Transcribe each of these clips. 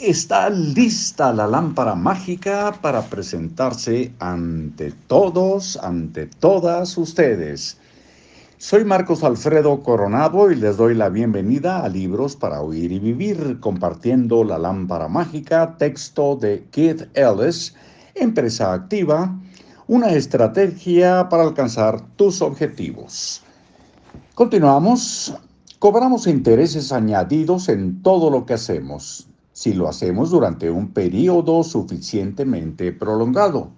está lista la lámpara mágica para presentarse ante todos, ante todas ustedes. Soy Marcos Alfredo Coronado y les doy la bienvenida a Libros para Oír y Vivir, compartiendo la lámpara mágica, texto de Keith Ellis, Empresa Activa, una estrategia para alcanzar tus objetivos. Continuamos. Cobramos intereses añadidos en todo lo que hacemos si lo hacemos durante un periodo suficientemente prolongado.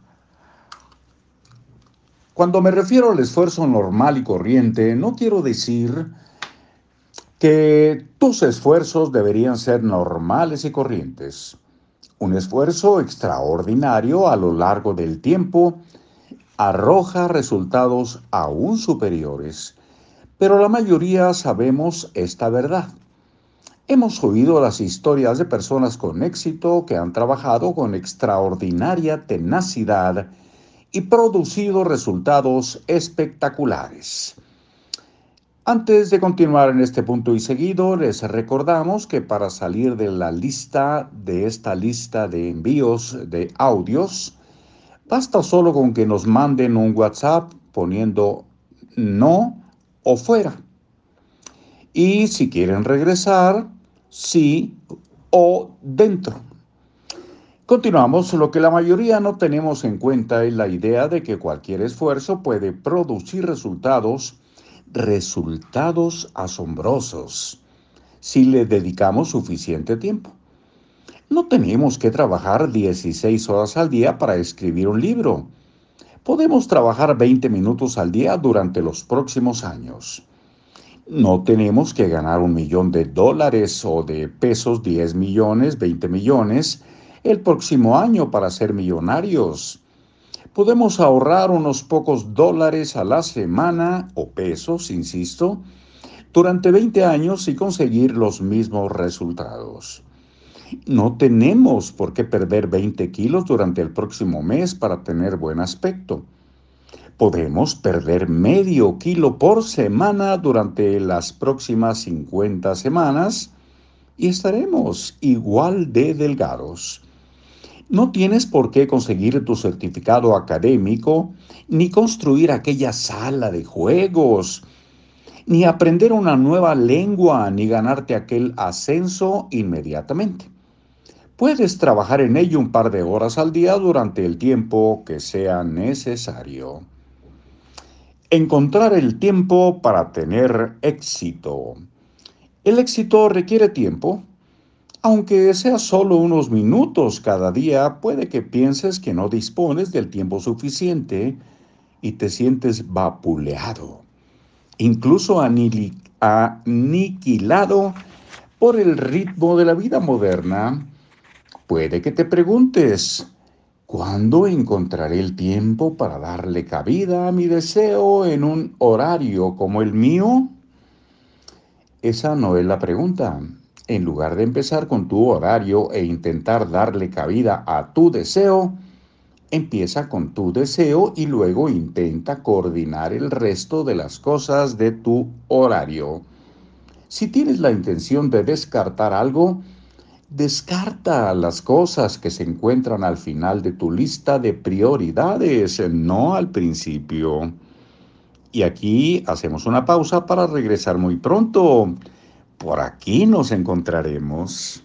Cuando me refiero al esfuerzo normal y corriente, no quiero decir que tus esfuerzos deberían ser normales y corrientes. Un esfuerzo extraordinario a lo largo del tiempo arroja resultados aún superiores, pero la mayoría sabemos esta verdad. Hemos oído las historias de personas con éxito que han trabajado con extraordinaria tenacidad y producido resultados espectaculares. Antes de continuar en este punto y seguido, les recordamos que para salir de la lista de esta lista de envíos de audios, basta solo con que nos manden un WhatsApp poniendo no o fuera. Y si quieren regresar, sí o dentro. Continuamos, lo que la mayoría no tenemos en cuenta es la idea de que cualquier esfuerzo puede producir resultados, resultados asombrosos, si le dedicamos suficiente tiempo. No tenemos que trabajar 16 horas al día para escribir un libro. Podemos trabajar 20 minutos al día durante los próximos años. No tenemos que ganar un millón de dólares o de pesos, 10 millones, 20 millones el próximo año para ser millonarios. Podemos ahorrar unos pocos dólares a la semana o pesos, insisto, durante 20 años y conseguir los mismos resultados. No tenemos por qué perder 20 kilos durante el próximo mes para tener buen aspecto. Podemos perder medio kilo por semana durante las próximas 50 semanas y estaremos igual de delgados. No tienes por qué conseguir tu certificado académico, ni construir aquella sala de juegos, ni aprender una nueva lengua, ni ganarte aquel ascenso inmediatamente. Puedes trabajar en ello un par de horas al día durante el tiempo que sea necesario. Encontrar el tiempo para tener éxito. El éxito requiere tiempo. Aunque sea solo unos minutos cada día, puede que pienses que no dispones del tiempo suficiente y te sientes vapuleado, incluso aniquilado por el ritmo de la vida moderna. Puede que te preguntes, ¿Cuándo encontraré el tiempo para darle cabida a mi deseo en un horario como el mío? Esa no es la pregunta. En lugar de empezar con tu horario e intentar darle cabida a tu deseo, empieza con tu deseo y luego intenta coordinar el resto de las cosas de tu horario. Si tienes la intención de descartar algo, Descarta las cosas que se encuentran al final de tu lista de prioridades, no al principio. Y aquí hacemos una pausa para regresar muy pronto. Por aquí nos encontraremos.